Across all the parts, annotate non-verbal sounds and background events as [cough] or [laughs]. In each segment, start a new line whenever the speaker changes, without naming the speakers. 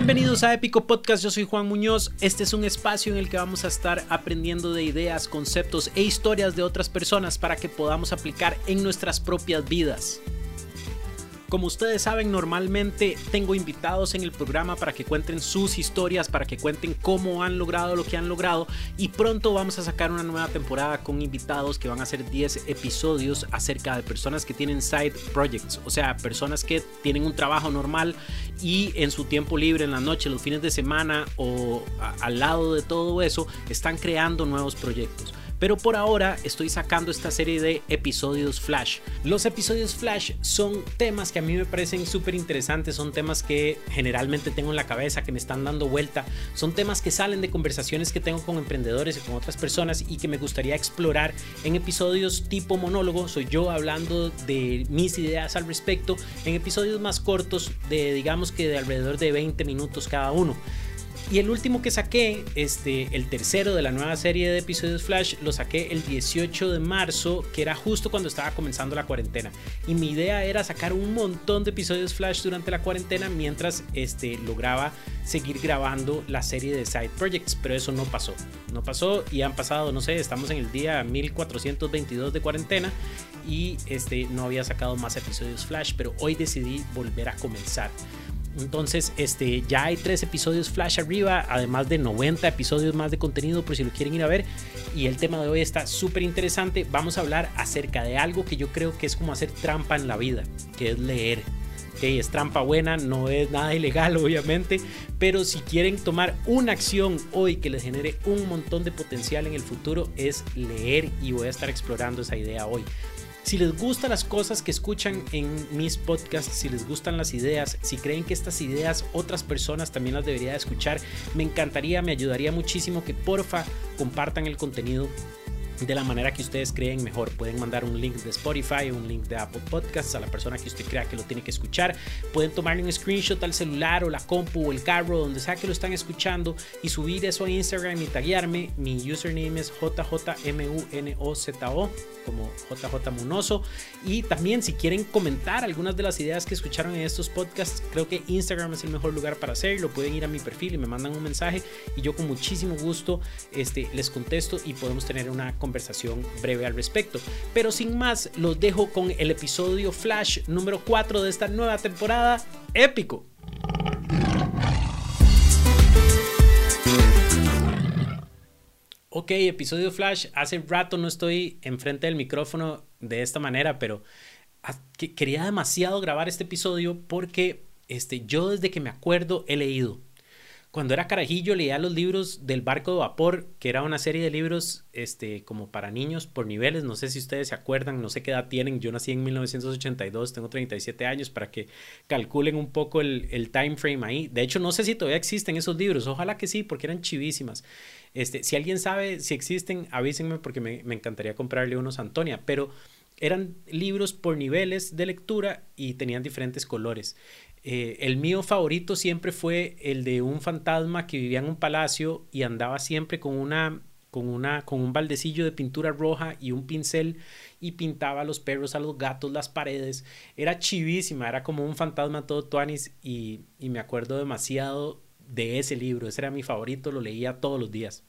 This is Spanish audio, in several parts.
Bienvenidos a Épico Podcast, yo soy Juan Muñoz. Este es un espacio en el que vamos a estar aprendiendo de ideas, conceptos e historias de otras personas para que podamos aplicar en nuestras propias vidas. Como ustedes saben, normalmente tengo invitados en el programa para que cuenten sus historias, para que cuenten cómo han logrado lo que han logrado y pronto vamos a sacar una nueva temporada con invitados que van a ser 10 episodios acerca de personas que tienen side projects, o sea, personas que tienen un trabajo normal y en su tiempo libre, en la noche, los fines de semana o al lado de todo eso, están creando nuevos proyectos pero por ahora estoy sacando esta serie de episodios flash. Los episodios flash son temas que a mí me parecen súper interesantes, son temas que generalmente tengo en la cabeza, que me están dando vuelta, son temas que salen de conversaciones que tengo con emprendedores y con otras personas y que me gustaría explorar en episodios tipo monólogo, soy yo hablando de mis ideas al respecto, en episodios más cortos de digamos que de alrededor de 20 minutos cada uno. Y el último que saqué, este, el tercero de la nueva serie de episodios Flash, lo saqué el 18 de marzo, que era justo cuando estaba comenzando la cuarentena. Y mi idea era sacar un montón de episodios Flash durante la cuarentena mientras este, lograba seguir grabando la serie de Side Projects, pero eso no pasó. No pasó y han pasado, no sé, estamos en el día 1422 de cuarentena y este, no había sacado más episodios Flash, pero hoy decidí volver a comenzar. Entonces, este, ya hay tres episodios Flash arriba, además de 90 episodios más de contenido por si lo quieren ir a ver. Y el tema de hoy está súper interesante. Vamos a hablar acerca de algo que yo creo que es como hacer trampa en la vida, que es leer. Okay, es trampa buena, no es nada [laughs] ilegal obviamente, pero si quieren tomar una acción hoy que les genere un montón de potencial en el futuro es leer y voy a estar explorando esa idea hoy. Si les gustan las cosas que escuchan en mis podcasts, si les gustan las ideas, si creen que estas ideas otras personas también las debería escuchar, me encantaría, me ayudaría muchísimo que porfa compartan el contenido de la manera que ustedes creen mejor. Pueden mandar un link de Spotify, un link de Apple Podcasts a la persona que usted crea que lo tiene que escuchar. Pueden tomarle un screenshot al celular o la compu o el carro, donde sea que lo están escuchando y subir eso a Instagram y taguearme. Mi username es JJMUNOZO como JJ Munoso. Y también si quieren comentar algunas de las ideas que escucharon en estos podcasts, creo que Instagram es el mejor lugar para hacerlo. Pueden ir a mi perfil y me mandan un mensaje y yo con muchísimo gusto este, les contesto y podemos tener una conversación conversación breve al respecto. Pero sin más, los dejo con el episodio Flash número 4 de esta nueva temporada. Épico. Ok, episodio Flash. Hace rato no estoy enfrente del micrófono de esta manera, pero quería demasiado grabar este episodio porque este, yo desde que me acuerdo he leído cuando era carajillo leía los libros del barco de vapor, que era una serie de libros este, como para niños por niveles. No sé si ustedes se acuerdan, no sé qué edad tienen. Yo nací en 1982, tengo 37 años para que calculen un poco el, el time frame ahí. De hecho, no sé si todavía existen esos libros. Ojalá que sí, porque eran chivísimas. Este, si alguien sabe si existen, avísenme porque me, me encantaría comprarle unos a Antonia. Pero eran libros por niveles de lectura y tenían diferentes colores. Eh, el mío favorito siempre fue el de un fantasma que vivía en un palacio y andaba siempre con una con una con un baldecillo de pintura roja y un pincel y pintaba a los perros, a los gatos, las paredes. Era chivísima, era como un fantasma todo tuanis y, y me acuerdo demasiado de ese libro. Ese era mi favorito, lo leía todos los días.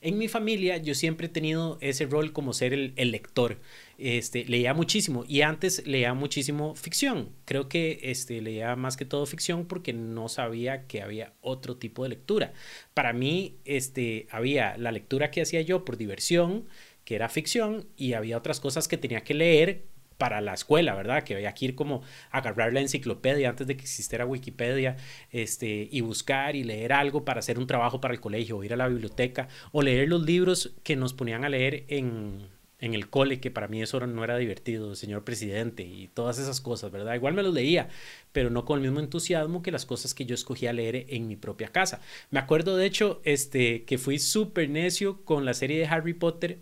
En mi familia yo siempre he tenido ese rol como ser el, lector. Este, leía muchísimo y antes leía muchísimo ficción. Creo que este, leía más que todo ficción porque no sabía que había otro tipo de lectura. Para mí este, había la lectura que hacía yo por diversión, que era ficción, y había otras cosas que tenía que leer para la escuela, ¿verdad? Que había que ir como a agarrar la enciclopedia antes de que existiera Wikipedia, este, y buscar y leer algo para hacer un trabajo para el colegio, o ir a la biblioteca, o leer los libros que nos ponían a leer en, en el cole, que para mí eso no era divertido, señor presidente, y todas esas cosas, ¿verdad? Igual me los leía, pero no con el mismo entusiasmo que las cosas que yo escogía leer en mi propia casa. Me acuerdo, de hecho, este, que fui súper necio con la serie de Harry Potter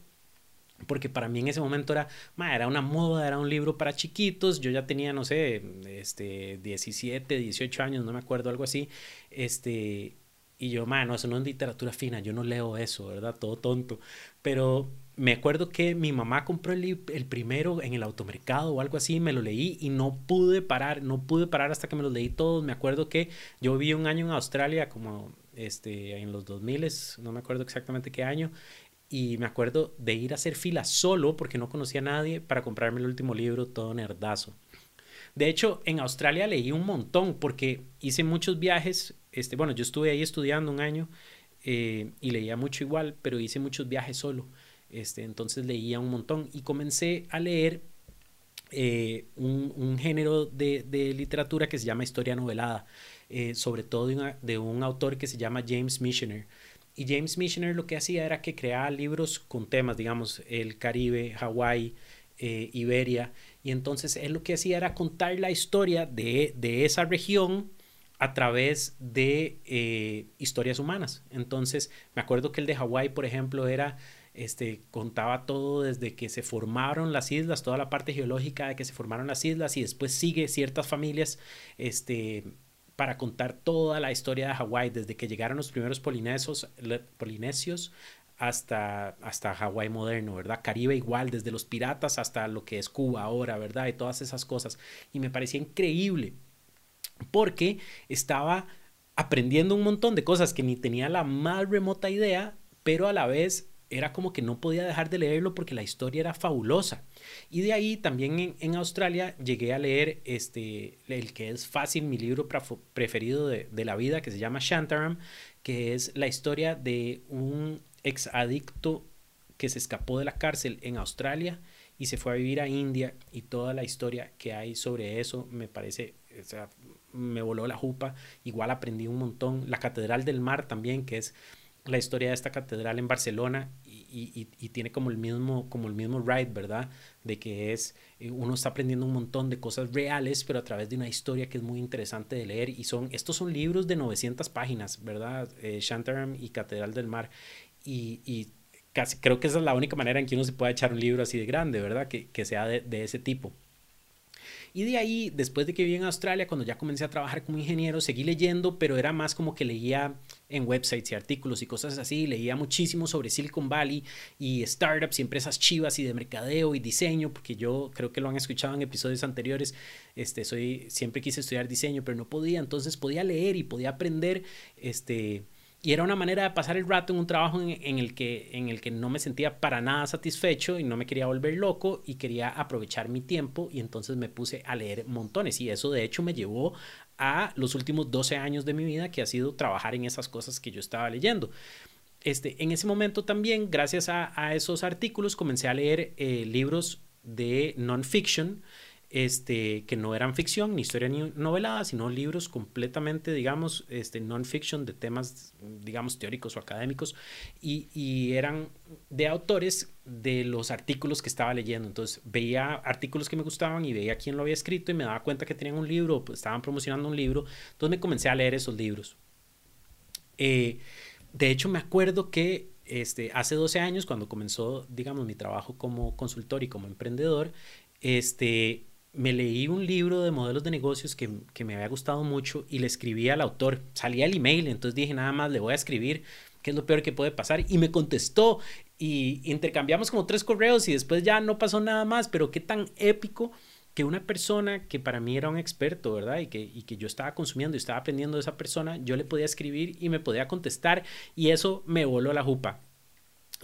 porque para mí en ese momento era, era una moda, era un libro para chiquitos, yo ya tenía, no sé, este, 17, 18 años, no me acuerdo, algo así, este, y yo, ma, no, eso no es literatura fina, yo no leo eso, ¿verdad? Todo tonto, pero me acuerdo que mi mamá compró el, el, primero en el automercado o algo así, me lo leí y no pude parar, no pude parar hasta que me lo leí todos. Me acuerdo que yo viví un año en Australia, como este, en los 2000, no me acuerdo exactamente qué año, y me acuerdo de ir a hacer fila solo porque no conocía a nadie para comprarme el último libro, todo nerdazo. De hecho, en Australia leí un montón porque hice muchos viajes. Este, bueno, yo estuve ahí estudiando un año eh, y leía mucho igual, pero hice muchos viajes solo. Este, entonces leía un montón y comencé a leer eh, un, género de, literatura que se llama historia novelada, eh, sobre todo de, de, un autor que se llama James Missioner. Y James Missioner lo que hacía era que creaba libros con temas, digamos, el Caribe, Hawái, eh, Iberia. Y entonces él lo que hacía era contar la historia de, esa región a través de eh, historias humanas. Entonces, me acuerdo que el de Hawái, por ejemplo, era, este, contaba todo desde que se formaron las islas, toda la parte geológica de que se formaron las islas y después sigue ciertas familias, este, para contar toda la historia de Hawái, desde que llegaron los primeros polinesios, hasta, hasta Hawái moderno, ¿verdad? Caribe igual, desde los piratas hasta lo que es Cuba ahora, ¿verdad? Y todas esas cosas. Y me parecía increíble porque estaba aprendiendo un montón de cosas que ni tenía la más remota idea, pero a la vez era como que no podía dejar de leerlo porque la historia era fabulosa. Y de ahí también en, Australia llegué a leer este, el que es fácil, mi libro preferido de, la vida, que se llama Shantaram, que es la historia de un ex adicto que se escapó de la cárcel en Australia y se fue a vivir a India y toda la historia que hay sobre eso me parece, o sea, me voló la jupa, igual aprendí un montón. La Catedral del Mar también, que es la historia de esta catedral en Barcelona y, tiene como el mismo como el mismo ride, ¿verdad? De que es eh, uno está aprendiendo un montón de cosas reales, pero a través de una historia que es muy interesante de leer y son estos son libros de 900 páginas, ¿verdad? Eh, Shantaram y Catedral del Mar y, casi creo que esa es la única manera en que uno se puede echar un libro así de grande, ¿verdad? Que, sea de, de ese tipo. Y de ahí, después de que viví en Australia, cuando ya comencé a trabajar como ingeniero, seguí leyendo, pero era más como que leía en websites y artículos y cosas así. Leía muchísimo sobre Silicon Valley y startups y empresas chivas y de mercadeo y diseño, porque yo creo que lo han escuchado en episodios anteriores. Este, soy, siempre quise estudiar diseño, pero no podía. Entonces podía leer y podía aprender este, y era una manera de pasar el rato en un trabajo en, el que, en el que no me sentía para nada satisfecho y no me quería volver loco y quería aprovechar mi tiempo y entonces me puse a leer montones y eso de hecho me llevó a los últimos 12 años de mi vida que ha sido trabajar en esas cosas que yo estaba leyendo. Este, en ese momento también, gracias a, esos artículos, comencé a leer eh, libros de non-fiction este, que no eran ficción, ni historia ni novelada, sino libros completamente, digamos, este, non-fiction de temas, digamos, teóricos o académicos, y, eran de autores de los artículos que estaba leyendo. Entonces veía artículos que me gustaban y veía quién lo había escrito y me daba cuenta que tenían un libro, pues, estaban promocionando un libro, entonces me comencé a leer esos libros. Eh, de hecho, me acuerdo que este, hace 12 años, cuando comenzó, digamos, mi trabajo como consultor y como emprendedor, este, me leí un libro de modelos de negocios que, me había gustado mucho y le escribí al autor. Salía el email, entonces dije nada más, le voy a escribir qué es lo peor que puede pasar. Y me contestó y intercambiamos como tres correos y después ya no pasó nada más, pero qué tan épico que una persona que para mí era un experto, ¿verdad? Y que, y que yo estaba consumiendo y estaba aprendiendo de esa persona, yo le podía escribir y me podía contestar y eso me voló la jupa.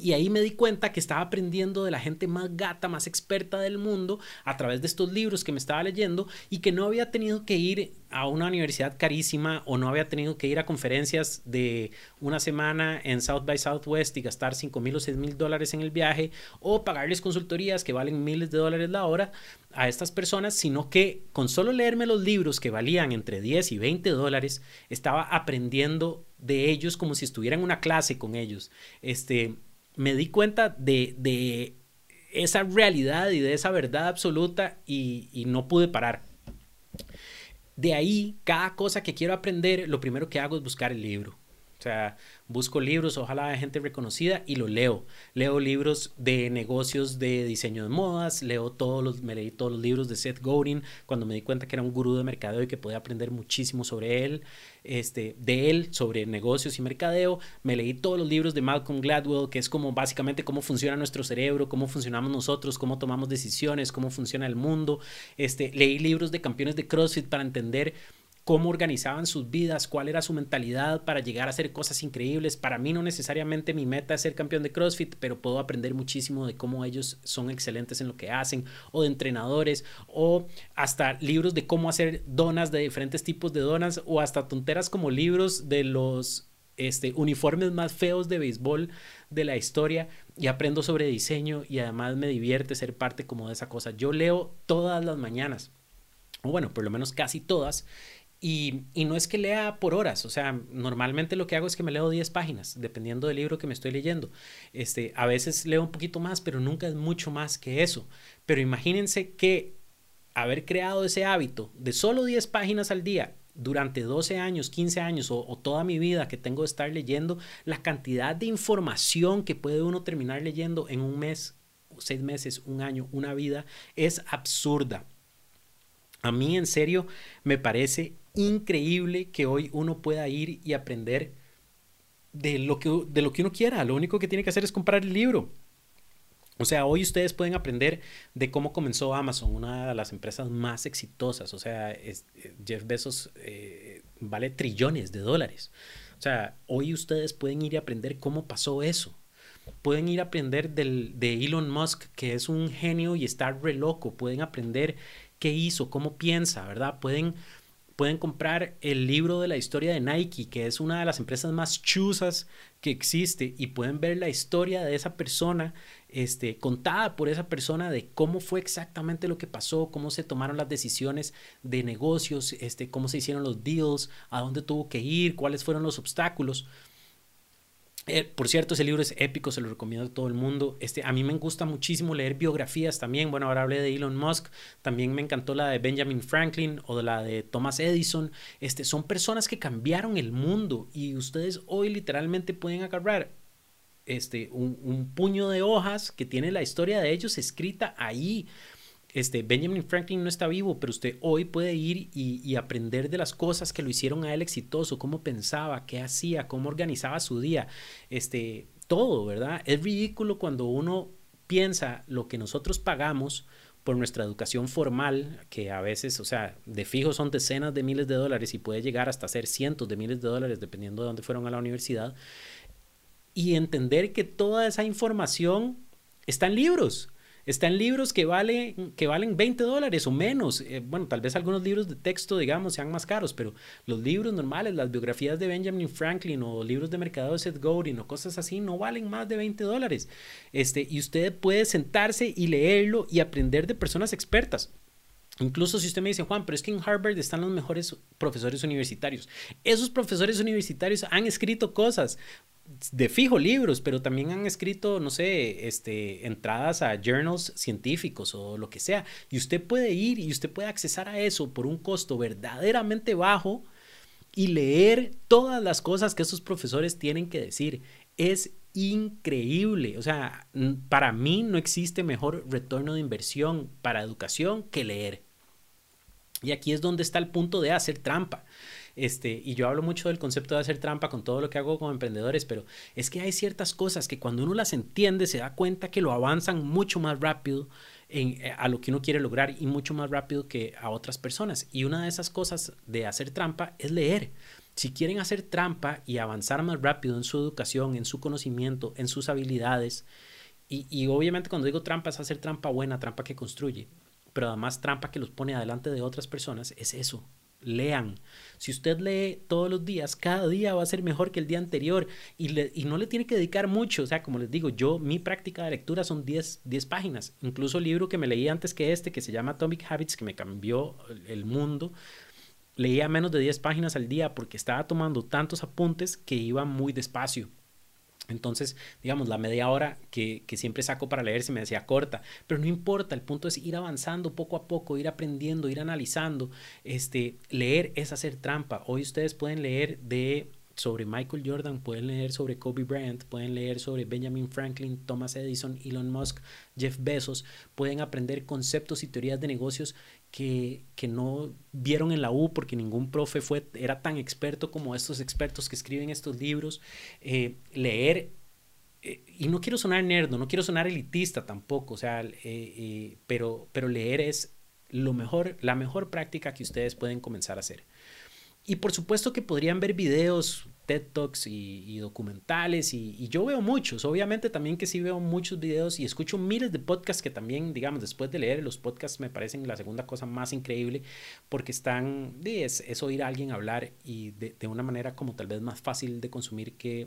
Y ahí me di cuenta que estaba aprendiendo de la gente más gata, más experta del mundo a través de estos libros que me estaba leyendo y que no había tenido que ir a una universidad carísima o no había tenido que ir a conferencias de una semana en South by Southwest y gastar 5 mil o 6 mil dólares en el viaje o pagarles consultorías que valen miles de dólares la hora a estas personas, sino que con solo leerme los libros que valían entre 10 y 20 dólares, estaba aprendiendo de ellos como si estuviera en una clase con ellos. Este, me di cuenta de, esa realidad y de esa verdad absoluta y, no pude parar. De ahí, cada cosa que quiero aprender, lo primero que hago es buscar el libro. O sea, busco libros, ojalá de gente reconocida y lo leo. Leo libros de negocios de diseño de modas, leo todos los, me leí todos los libros de Seth Godin cuando me di cuenta que era un gurú de mercadeo y que podía aprender muchísimo sobre él, este, de él, sobre negocios y mercadeo. Me leí todos los libros de Malcolm Gladwell, que es como básicamente cómo funciona nuestro cerebro, cómo funcionamos nosotros, cómo tomamos decisiones, cómo funciona el mundo. Este, leí libros de campeones de CrossFit para entender cómo organizaban sus vidas, cuál era su mentalidad para llegar a hacer cosas increíbles. Para mí no necesariamente mi meta es ser campeón de CrossFit, pero puedo aprender muchísimo de cómo ellos son excelentes en lo que hacen, o de entrenadores, o hasta libros de cómo hacer donas de diferentes tipos de donas, o hasta tonteras como libros de los este, uniformes más feos de béisbol de la historia y aprendo sobre diseño y además me divierte ser parte como de esa cosa. Yo leo todas las mañanas, o bueno, por lo menos casi todas, y, no es que lea por horas, o sea, normalmente lo que hago es que me leo 10 páginas, dependiendo del libro que me estoy leyendo. Este, a veces leo un poquito más, pero nunca es mucho más que eso. Pero imagínense que haber creado ese hábito de solo 10 páginas al día durante 12 años, 15 años o, o, toda mi vida que tengo de estar leyendo, la cantidad de información que puede uno terminar leyendo en un mes, seis meses, un año, una vida, es absurda. A mí en serio me parece increíble que hoy uno pueda ir y aprender de lo que, de lo que uno quiera. Lo único que tiene que hacer es comprar el libro. O sea, hoy ustedes pueden aprender de cómo comenzó Amazon, una de las empresas más exitosas. O sea, eh, Jeff Bezos eh, vale trillones de dólares. O sea, hoy ustedes pueden ir a aprender cómo pasó eso. Pueden ir a aprender del, de Elon Musk, que es un genio y está re loco. Pueden aprender qué hizo, cómo piensa, ¿verdad? Pueden pueden comprar el libro de la historia de Nike, que es una de las empresas más chusas que existe, y pueden ver la historia de esa persona, este, contada por esa persona de cómo fue exactamente lo que pasó, cómo se tomaron las decisiones de negocios, este, cómo se hicieron los deals, a dónde tuvo que ir, cuáles fueron los obstáculos. Eh, por cierto, ese libro es épico, se lo recomiendo a todo el mundo. Este, a mí me gusta muchísimo leer biografías también. Bueno, ahora hablé de Elon Musk, también me encantó la de Benjamin Franklin o de la de Thomas Edison. Este, son personas que cambiaron el mundo y ustedes hoy literalmente pueden agarrar este, un, un puño de hojas que tiene la historia de ellos escrita ahí este, Benjamin Franklin no está vivo, pero usted hoy puede ir y, aprender de las cosas que lo hicieron a él exitoso, cómo pensaba, qué hacía, cómo organizaba su día, este, todo, ¿verdad? Es ridículo cuando uno piensa lo que nosotros pagamos por nuestra educación formal, que a veces, o sea, de fijo son decenas de miles de dólares y puede llegar hasta ser cientos de miles de dólares dependiendo de dónde fueron a la universidad, y entender que toda esa información está en libros están libros que, vale, que valen 20 dólares o menos. Eh, bueno, tal vez algunos libros de texto, digamos, sean más caros, pero los libros normales, las biografías de Benjamin Franklin o libros de mercado de Seth Godin o cosas así, no valen más de 20 dólares. Este, y usted puede sentarse y leerlo y aprender de personas expertas. Incluso si usted me dice, Juan, pero es que en Harvard están los mejores profesores universitarios. Esos profesores universitarios han escrito cosas de fijo libros, pero también han escrito, no sé, este, entradas a journals científicos o lo que sea. Y usted puede ir y usted puede accesar a eso por un costo verdaderamente bajo y leer todas las cosas que esos profesores tienen que decir. Es increíble. O sea, para mí no existe mejor retorno de inversión para educación que leer. Y aquí es donde está el punto de hacer trampa. Este, y yo hablo mucho del concepto de hacer trampa con todo lo que hago con emprendedores, pero es que hay ciertas cosas que cuando uno las entiende se da cuenta que lo avanzan mucho más rápido eh, a lo que uno quiere lograr y mucho más rápido que a otras personas. Y una de esas cosas de hacer trampa es leer. Si quieren hacer trampa y avanzar más rápido en su educación, en su conocimiento, en sus habilidades, y, y obviamente cuando digo trampa es hacer trampa buena, trampa que construye, pero además trampa que los pone adelante de otras personas, es eso, lean. Si usted lee todos los días, cada día va a ser mejor que el día anterior y, y, no le tiene que dedicar mucho. O sea, como les digo, yo, mi práctica de lectura son 10, 10 páginas. Incluso el libro que me leí antes que este, que se llama Atomic Habits, que me cambió el mundo, leía menos de 10 páginas al día porque estaba tomando tantos apuntes que iba muy despacio. Entonces, digamos, la media hora que, siempre saco para leer se me decía corta, pero no importa, el punto es ir avanzando poco a poco, ir aprendiendo, ir analizando. Este, leer es hacer trampa. Hoy ustedes pueden leer de sobre Michael Jordan, pueden leer sobre Kobe Bryant, pueden leer sobre Benjamin Franklin, Thomas Edison, Elon Musk, Jeff Bezos, pueden aprender conceptos y teorías de negocios que, no vieron en la U porque ningún profe fue, era tan experto como estos expertos que escriben estos libros. Eh, leer, eh, y no quiero sonar nerd, no quiero sonar elitista tampoco, o sea, eh, pero, pero leer es lo mejor, la mejor práctica que ustedes pueden comenzar a hacer. Y por supuesto que podrían ver videos, TED Talks y, documentales, y, yo veo muchos, obviamente también que sí veo muchos videos y escucho miles de podcasts que también, digamos, después de leer los podcasts me parecen la segunda cosa más increíble porque están, es, oír a alguien hablar y de, una manera como tal vez más fácil de consumir que,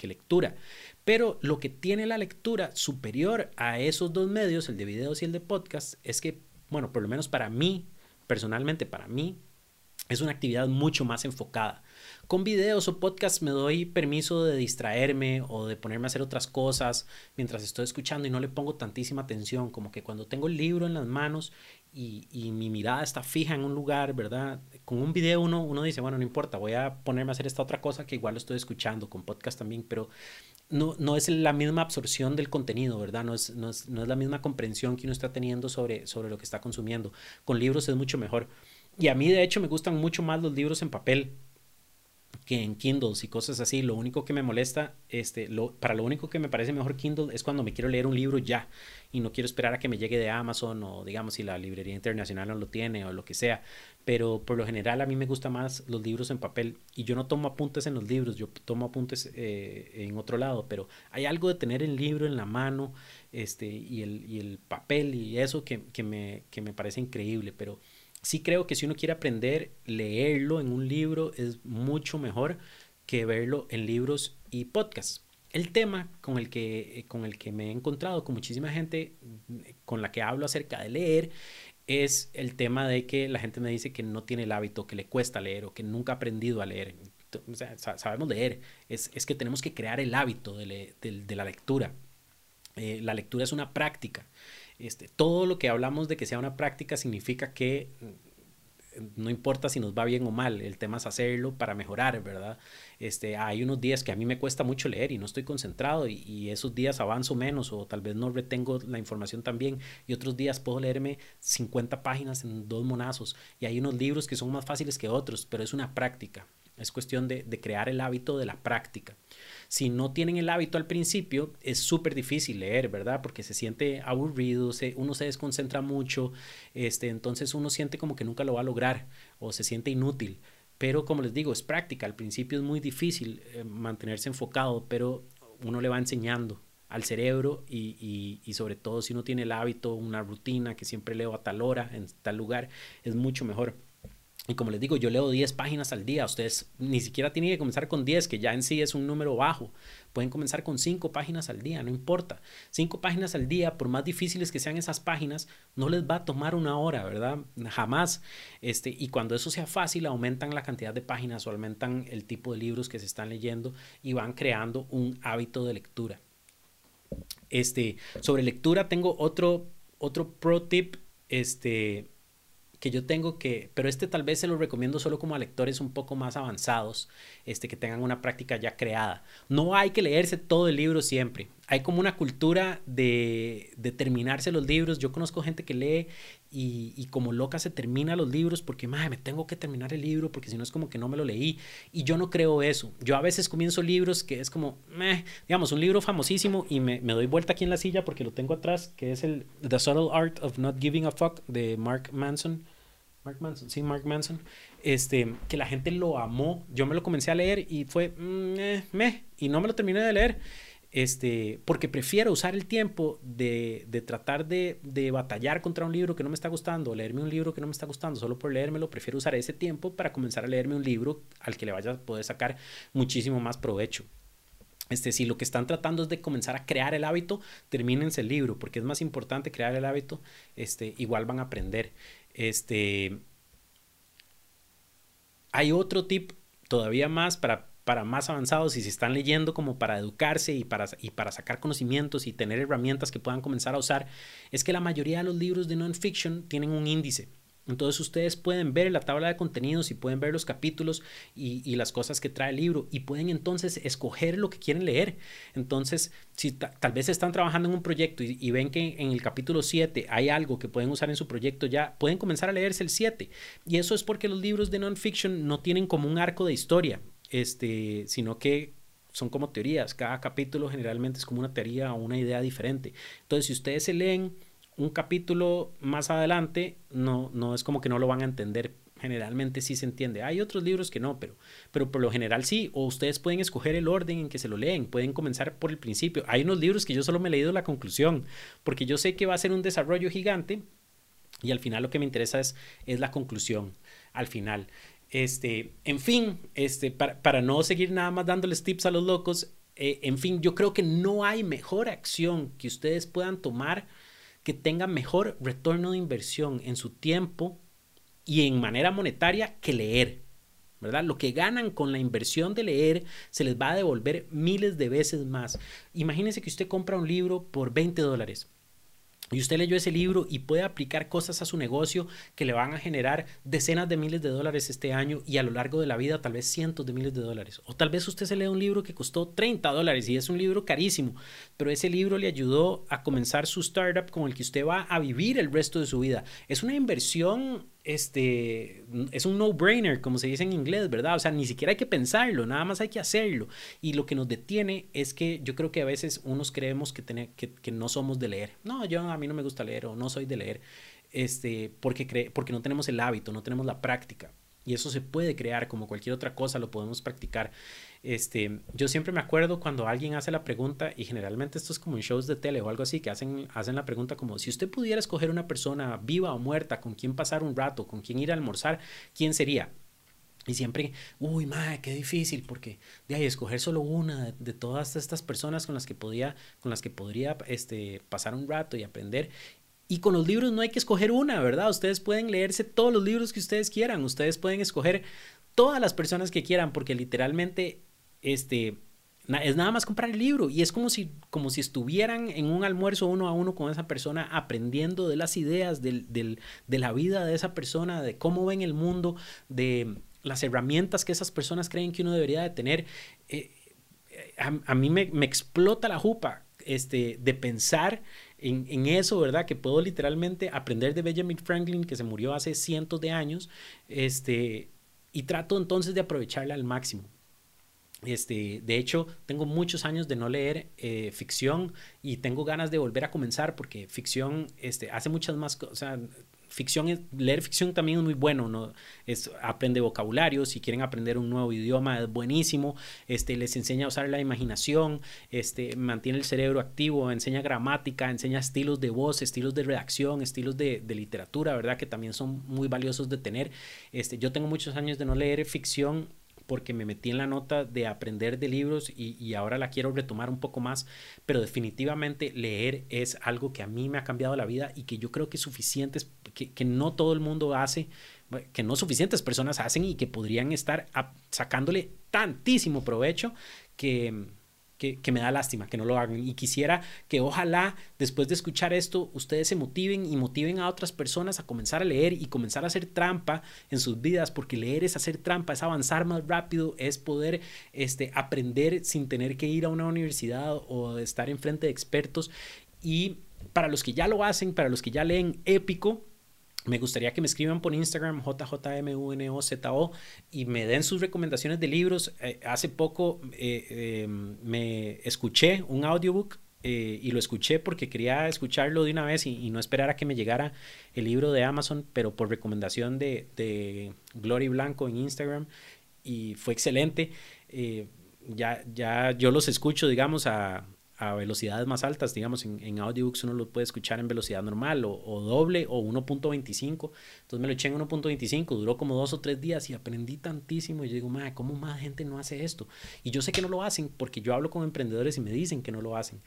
lectura. Pero lo que tiene la lectura superior a esos dos medios, el de videos y el de podcast, es que, bueno, por lo menos para mí, personalmente para mí, es una actividad mucho más enfocada. Con videos o podcasts me doy permiso de distraerme o de ponerme a hacer otras cosas mientras estoy escuchando y no le pongo tantísima atención, como que cuando tengo el libro en las manos y, mi mirada está fija en un lugar, ¿verdad? Con un video uno, uno dice, bueno, no importa, voy a ponerme a hacer esta otra cosa que igual lo estoy escuchando, con podcast también, pero no, no es la misma absorción del contenido, ¿verdad? No es, no es, no es la misma comprensión que uno está teniendo sobre, sobre lo que está consumiendo. Con libros es mucho mejor. Y a mí, de hecho, me gustan mucho más los libros en papel que en Kindles y cosas así. Lo único que me molesta, este, lo, para lo único que me parece mejor Kindle es cuando me quiero leer un libro ya y no quiero esperar a que me llegue de Amazon o digamos si la librería internacional no lo tiene o lo que sea. Pero por lo general a mí me gustan más los libros en papel y yo no tomo apuntes en los libros, yo tomo apuntes eh, en otro lado, pero hay algo de tener el libro en la mano este, y, el, y el papel y eso que, que, me, que me parece increíble, pero sí creo que si uno quiere aprender, leerlo en un libro es mucho mejor que verlo en libros y podcasts. El tema con el que, eh, con el que me he encontrado con muchísima gente con la que hablo acerca de leer es el tema de que la gente me dice que no tiene el hábito, que le cuesta leer o que nunca ha aprendido a leer. sabemos leer, es, que tenemos que crear el hábito de, la lectura. Eh, la lectura es una práctica. Este, todo lo que hablamos de que sea una práctica significa que mm, no importa si nos va bien o mal, el tema es hacerlo para mejorar, ¿verdad? Este, hay unos días que a mí me cuesta mucho leer y no estoy concentrado y, esos días avanzo menos o tal vez no retengo la información tan bien y otros días puedo leerme 50 páginas en dos monazos y hay unos libros que son más fáciles que otros, pero es una práctica, es cuestión de crear el hábito de la práctica si no tienen el hábito al principio, es súper difícil leer, ¿verdad? Porque se siente aburrido, uno se desconcentra mucho, este, entonces uno siente como que nunca lo va a lograr o se siente inútil. Pero como les digo, es práctica. Al principio es muy difícil eh, mantenerse enfocado, pero uno le va enseñando al cerebro y, y, sobre todo si uno tiene el hábito, una rutina que siempre leo a tal hora, en tal lugar, es mucho mejor. Y como les digo, yo leo 10 páginas al día. Ustedes ni siquiera tienen que comenzar con 10, que ya en sí es un número bajo. Pueden comenzar con 5 páginas al día, no importa. 5 páginas al día, por más difíciles que sean esas páginas, no les va a tomar una hora, ¿verdad? Jamás. Este, y cuando eso sea fácil, aumentan la cantidad de páginas o aumentan el tipo de libros que se están leyendo y van creando un hábito de lectura. Este, sobre lectura tengo otro, otro pro tip. Este, que yo tengo que, pero este tal vez se lo recomiendo solo como a lectores un poco más avanzados, este, que tengan una práctica ya creada. No hay que leerse todo el libro siempre. Hay como una cultura de, de terminarse los libros. Yo conozco gente que lee y, y como loca se termina los libros porque, madre, me tengo que terminar el libro porque si no es como que no me lo leí. Y yo no creo eso. Yo a veces comienzo libros que es como, meh, digamos, un libro famosísimo y me, me doy vuelta aquí en la silla porque lo tengo atrás, que es el The Subtle Art of Not Giving a Fuck de Mark Manson Mark Manson, sí, Mark Manson, este, que la gente lo amó. Yo me lo comencé a leer y fue mm, eh, me, y no me lo terminé de leer. Este, porque prefiero usar el tiempo de, de tratar de, de, batallar contra un libro que no me está gustando, leerme un libro que no me está gustando solo por leérmelo, prefiero usar ese tiempo para comenzar a leerme un libro al que le vaya a poder sacar muchísimo más provecho. Este, si lo que están tratando es de comenzar a crear el hábito, termínense el libro, porque es más importante crear el hábito, este, igual van a aprender. Este, hay otro tip todavía más para, para más avanzados y si están leyendo como para educarse y para, y para sacar conocimientos y tener herramientas que puedan comenzar a usar, es que la mayoría de los libros de non-fiction tienen un índice. Entonces ustedes pueden ver la tabla de contenidos y pueden ver los capítulos y, las cosas que trae el libro y pueden entonces escoger lo que quieren leer. Entonces, si tal vez están trabajando en un proyecto y, ven que en el capítulo 7 hay algo que pueden usar en su proyecto ya, pueden comenzar a leerse el 7. Y eso es porque los libros de non-fiction no tienen como un arco de historia, este, sino que son como teorías. Cada capítulo generalmente es como una teoría o una idea diferente. Entonces, si ustedes se leen un capítulo más adelante, no, no es como que no lo van a entender. Generalmente sí se entiende. Hay otros libros que no, pero, pero por lo general sí. O ustedes pueden escoger el orden en que se lo leen. Pueden comenzar por el principio. Hay unos libros que yo solo me he leído la conclusión, porque yo sé que va a ser un desarrollo gigante y al final lo que me interesa es, es la conclusión. Al final. Este, en fin, este, para, para no seguir nada más dándoles tips a los locos, eh, en fin, yo creo que no hay mejor acción que ustedes puedan tomar que tenga mejor retorno de inversión en su tiempo y en manera monetaria que leer. ¿verdad? Lo que ganan con la inversión de leer se les va a devolver miles de veces más. Imagínense que usted compra un libro por 20 dólares y usted leyó ese libro y puede aplicar cosas a su negocio que le van a generar decenas de miles de dólares este año y a lo largo de la vida tal vez cientos de miles de dólares. O tal vez usted se lee un libro que costó 30 dólares y es un libro carísimo, pero ese libro le ayudó a comenzar su startup con el que usted va a vivir el resto de su vida. Es una inversión este, es un no-brainer, como se dice en inglés, ¿verdad? O sea, ni siquiera hay que pensarlo, nada más hay que hacerlo. Y lo que nos detiene es que yo creo que a veces unos creemos que, que, no somos de leer. No, yo a mí no me gusta leer o no soy de leer, este, porque, porque no tenemos el hábito, no tenemos la práctica. Y eso se puede crear como cualquier otra cosa, lo podemos practicar. Este, yo siempre me acuerdo cuando alguien hace la pregunta, y generalmente esto es como en shows de tele o algo así, que hacen, hacen la pregunta como, si usted pudiera escoger una persona viva o muerta con quien pasar un rato, con quien ir a almorzar, ¿quién sería? Y siempre, uy, madre, qué difícil, porque de ahí escoger solo una de, todas estas personas con las que podía, con las que podría este, pasar un rato y aprender. Y con los libros no hay que escoger una, ¿verdad? Ustedes pueden leerse todos los libros que ustedes quieran, ustedes pueden escoger todas las personas que quieran, porque literalmente este, es nada más comprar el libro y es como si, como si estuvieran en un almuerzo uno a uno con esa persona aprendiendo de las ideas, del, de la vida de esa persona, de cómo ven el mundo, de las herramientas que esas personas creen que uno debería de tener. Eh, a, mí me, explota la jupa este, de pensar en, en, eso, ¿verdad? Que puedo literalmente aprender de Benjamin Franklin, que se murió hace cientos de años, este, y trato entonces de aprovecharla al máximo. Este, de hecho, tengo muchos años de no leer eh, ficción y tengo ganas de volver a comenzar porque ficción este, hace muchas más cosas. ficción leer ficción también es muy bueno, ¿no? Es, aprende vocabulario, si quieren aprender un nuevo idioma es buenísimo, este, les enseña a usar la imaginación, este, mantiene el cerebro activo, enseña gramática, enseña estilos de voz, estilos de redacción, estilos de, de literatura, ¿verdad? Que también son muy valiosos de tener. Este, yo tengo muchos años de no leer ficción porque me metí en la nota de aprender de libros y, ahora la quiero retomar un poco más, pero definitivamente leer es algo que a mí me ha cambiado la vida y que yo creo que es suficiente, que, que no todo el mundo hace, que no suficientes personas hacen y que podrían estar sacándole tantísimo provecho que que, me da lástima que no lo hagan. Y quisiera que ojalá después de escuchar esto ustedes se motiven y motiven a otras personas a comenzar a leer y comenzar a hacer trampa en sus vidas, porque leer es hacer trampa, es avanzar más rápido, es poder este, aprender sin tener que ir a una universidad o estar enfrente de expertos. Y para los que ya lo hacen, para los que ya leen épico, me gustaría que me escriban por Instagram, JJMUNOZO, y me den sus recomendaciones de libros. Eh, hace poco eh, em, me escuché un audiobook eh, y lo escuché porque quería escucharlo de una vez y, no esperar a que me llegara el libro de Amazon, pero por recomendación de, de Glory Blanco en Instagram y fue excelente. ya, ya yo los escucho, digamos, a, a velocidades más altas, digamos, en, en, audiobooks uno lo puede escuchar en velocidad normal o, doble o 1.25, entonces me lo eché en 1.25, duró como dos o tres días y aprendí tantísimo y yo digo, madre, ¿cómo más gente no hace esto? Y yo sé que no lo hacen porque yo hablo con emprendedores y me dicen que no lo hacen.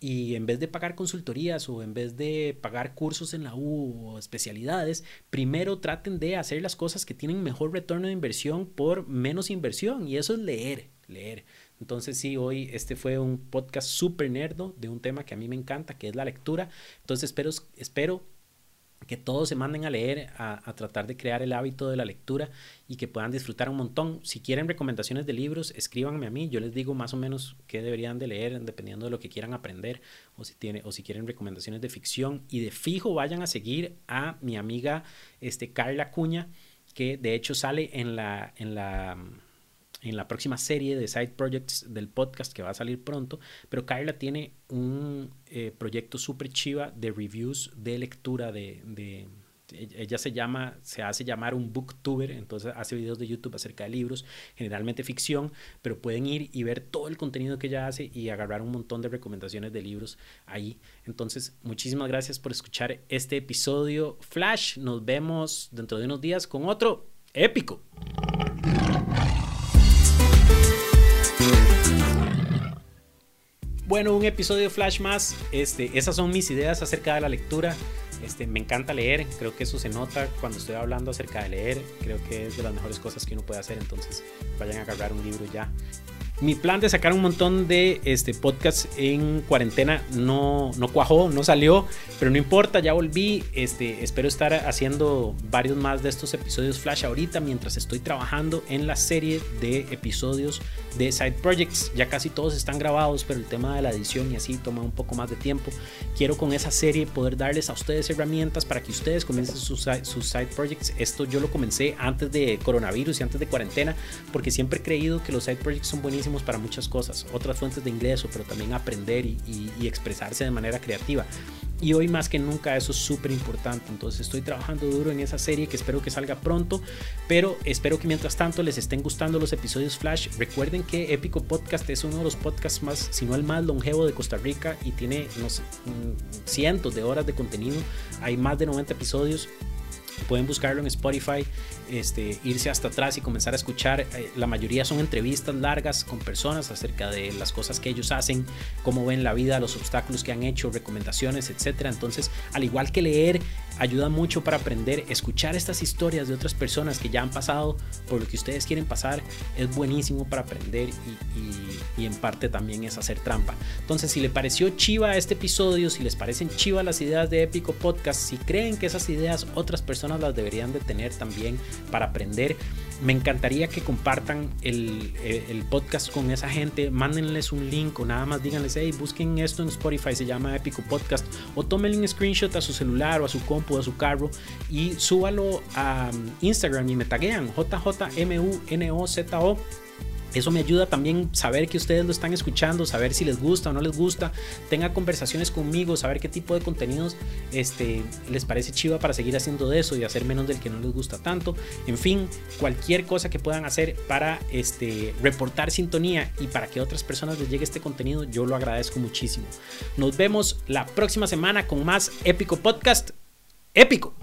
Y en vez de pagar consultorías o en vez de pagar cursos en la U o especialidades, primero traten de hacer las cosas que tienen mejor retorno de inversión por menos inversión. Y eso es leer, leer. Entonces sí, hoy este fue un podcast súper nerdo de un tema que a mí me encanta, que es la lectura. Entonces espero, espero que todos se manden a leer, a, tratar de crear el hábito de la lectura y que puedan disfrutar un montón. Si quieren recomendaciones de libros, escríbanme a mí, yo les digo más o menos qué deberían de leer dependiendo de lo que quieran aprender o si, tiene, o si quieren recomendaciones de ficción y de fijo vayan a seguir a mi amiga este, Carla Cuña, que de hecho sale en la... En la en la próxima serie de side projects del podcast que va a salir pronto, pero Carla tiene un eh, proyecto súper chiva de reviews de lectura de, de, ella se llama, se hace llamar un booktuber, entonces hace videos de YouTube acerca de libros, generalmente ficción, pero pueden ir y ver todo el contenido que ella hace y agarrar un montón de recomendaciones de libros ahí. Entonces, muchísimas gracias por escuchar este episodio Flash. Nos vemos dentro de unos días con otro épico. Bueno, un episodio Flash más. Este, esas son mis ideas acerca de la lectura. Este, me encanta leer, creo que eso se nota cuando estoy hablando acerca de leer. Creo que es de las mejores cosas que uno puede hacer. Entonces, vayan a agarrar un libro ya mi plan de sacar un montón de este, podcasts en cuarentena no, no cuajó, no salió, pero no importa, ya volví. Este, espero estar haciendo varios más de estos episodios Flash ahorita mientras estoy trabajando en la serie de episodios de Side Projects. Ya casi todos están grabados, pero el tema de la edición y así toma un poco más de tiempo. Quiero con esa serie poder darles a ustedes herramientas para que ustedes comiencen sus, sus Side Projects. Esto yo lo comencé antes de coronavirus y antes de cuarentena, porque siempre he creído que los Side Projects son buenísimos para muchas cosas, otras fuentes de ingreso, pero también aprender y, expresarse de manera creativa. Y hoy más que nunca eso es súper importante. Entonces estoy trabajando duro en esa serie que espero que salga pronto. Pero espero que mientras tanto les estén gustando los episodios Flash. Recuerden que Épico Podcast es uno de los podcasts más, si no el más longevo de Costa Rica. Y tiene no mm, cientos de horas de contenido. Hay más de 90 episodios. Pueden buscarlo en Spotify, este, irse hasta atrás y comenzar a escuchar. Eh, la mayoría son entrevistas largas con personas acerca de las cosas que ellos hacen, cómo ven la vida, los obstáculos que han hecho, recomendaciones, etc. Entonces, al igual que leer, ayuda mucho para aprender. Escuchar estas historias de otras personas que ya han pasado por lo que ustedes quieren pasar es buenísimo para aprender y, y en parte también es hacer trampa. Entonces, si les pareció chiva este episodio, si les parecen chiva las ideas de Épico Podcast, si creen que esas ideas otras personas las deberían de tener también para aprender, me encantaría que compartan el, el, podcast con esa gente, mándenles un link o nada más díganles, hey, busquen esto en Spotify, se llama Épico Podcast, o tómenle un screenshot a su celular o a su compu, a su carro y súbalo a Instagram y me taguean JJMUNOZO eso me ayuda también saber que ustedes lo están escuchando, saber si les gusta o no les gusta. Tenga conversaciones conmigo, saber qué tipo de contenidos este, les parece chiva para seguir haciendo de eso y hacer menos del que no les gusta tanto. En fin, cualquier cosa que puedan hacer para este, reportar sintonía y para que otras personas les llegue este contenido, yo lo agradezco muchísimo. Nos vemos la próxima semana con más épico podcast. Épico.